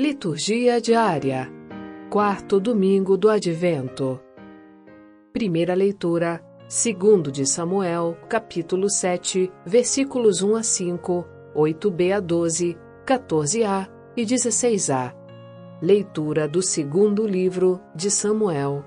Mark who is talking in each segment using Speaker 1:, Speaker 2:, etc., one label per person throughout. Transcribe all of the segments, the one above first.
Speaker 1: Liturgia diária. Quarto domingo do Advento. Primeira leitura. Segundo de Samuel, capítulo 7, versículos 1 a 5, 8b a 12, 14a e 16a. Leitura do segundo livro de Samuel.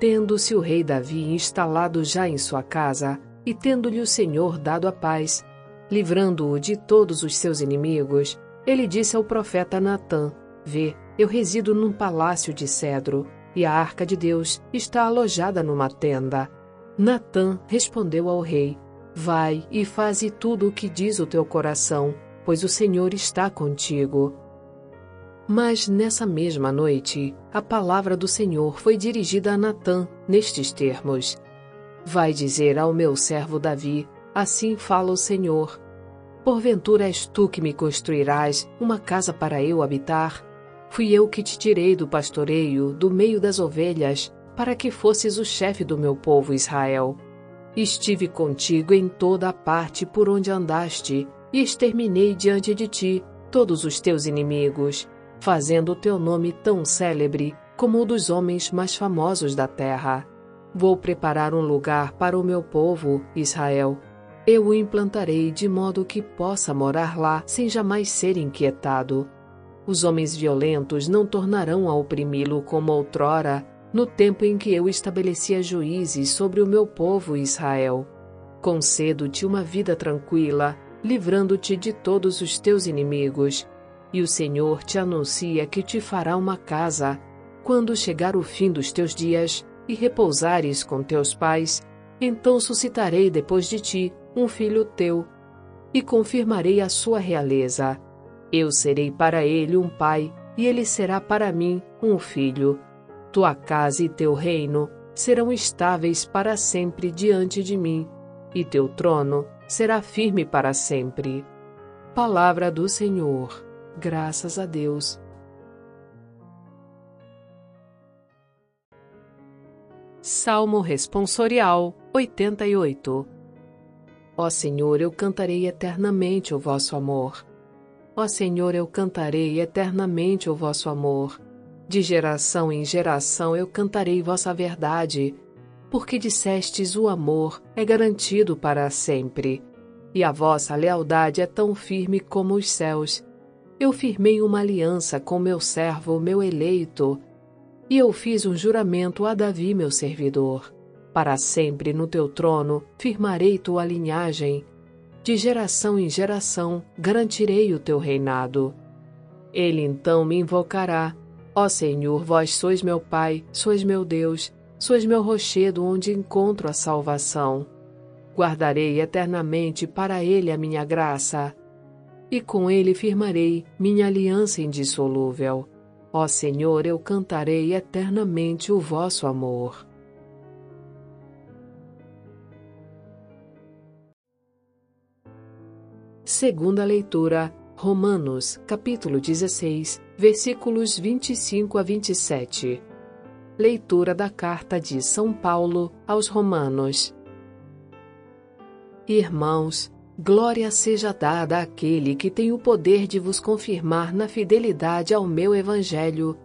Speaker 1: Tendo-se o rei Davi instalado já em sua casa, e tendo-lhe o Senhor dado a paz, livrando-o de todos os seus inimigos, ele disse ao profeta Natã: Vê, eu resido num palácio de cedro, e a arca de Deus está alojada numa tenda. Natã respondeu ao rei: Vai e faze tudo o que diz o teu coração, pois o Senhor está contigo. Mas nessa mesma noite, a palavra do Senhor foi dirigida a Natã nestes termos: Vai dizer ao meu servo Davi: Assim fala o Senhor. Porventura és tu que me construirás uma casa para eu habitar? Fui eu que te tirei do pastoreio, do meio das ovelhas, para que fosses o chefe do meu povo Israel. Estive contigo em toda a parte por onde andaste, e exterminei diante de ti todos os teus inimigos, fazendo o teu nome tão célebre como o dos homens mais famosos da terra. Vou preparar um lugar para o meu povo, Israel, eu o implantarei de modo que possa morar lá sem jamais ser inquietado. Os homens violentos não tornarão a oprimi-lo como outrora, no tempo em que eu estabelecia juízes sobre o meu povo Israel. Concedo-te uma vida tranquila, livrando-te de todos os teus inimigos. E o Senhor te anuncia que te fará uma casa. Quando chegar o fim dos teus dias e repousares com teus pais, então suscitarei depois de ti um filho teu, e confirmarei a sua realeza. Eu serei para ele um pai, e ele será para mim um filho. Tua casa e teu reino serão estáveis para sempre diante de mim, e teu trono será firme para sempre. Palavra do Senhor. Graças a Deus. Salmo Responsorial 88 Ó Senhor, eu cantarei eternamente o vosso amor. Ó Senhor, eu cantarei eternamente o vosso amor. De geração em geração eu cantarei vossa verdade, porque dissestes o amor é garantido para sempre, e a vossa lealdade é tão firme como os céus. Eu firmei uma aliança com meu servo, meu eleito, e eu fiz um juramento a Davi, meu servidor para sempre no teu trono firmarei tua linhagem. De geração em geração garantirei o teu reinado. Ele então me invocará. Ó Senhor, vós sois meu Pai, sois meu Deus, sois meu rochedo onde encontro a salvação. Guardarei eternamente para ele a minha graça, e com ele firmarei minha aliança indissolúvel. Ó Senhor, eu cantarei eternamente o vosso amor. Segunda leitura, Romanos, capítulo 16, versículos 25 a 27. Leitura da carta de São Paulo aos Romanos. Irmãos, glória seja dada àquele que tem o poder de vos confirmar na fidelidade ao meu evangelho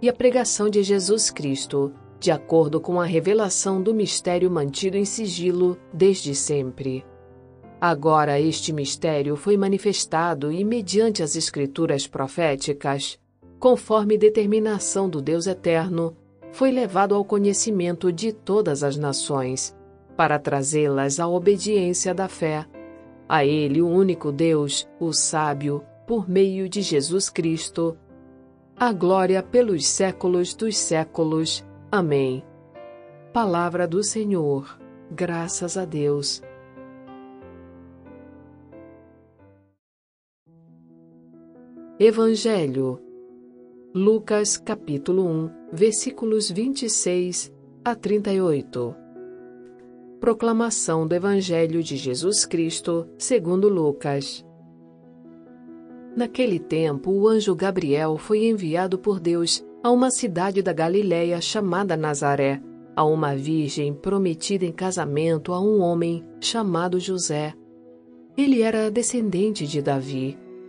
Speaker 1: e a pregação de Jesus Cristo, de acordo com a revelação do mistério mantido em sigilo desde sempre Agora este mistério foi manifestado e, mediante as escrituras proféticas, conforme determinação do Deus Eterno, foi levado ao conhecimento de todas as nações, para trazê-las à obediência da fé. A Ele, o único Deus, o sábio, por meio de Jesus Cristo. A glória pelos séculos dos séculos. Amém. Palavra do Senhor. Graças a Deus. Evangelho. Lucas capítulo 1, versículos 26 a 38. Proclamação do Evangelho de Jesus Cristo, segundo Lucas. Naquele tempo, o anjo Gabriel foi enviado por Deus a uma cidade da Galiléia chamada Nazaré, a uma virgem prometida em casamento a um homem chamado José. Ele era descendente de Davi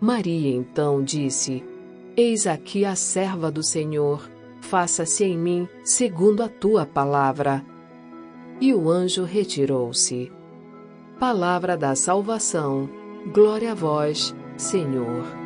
Speaker 1: Maria então disse: Eis aqui a serva do Senhor, faça-se em mim segundo a tua palavra. E o anjo retirou-se. Palavra da salvação. Glória a vós, Senhor.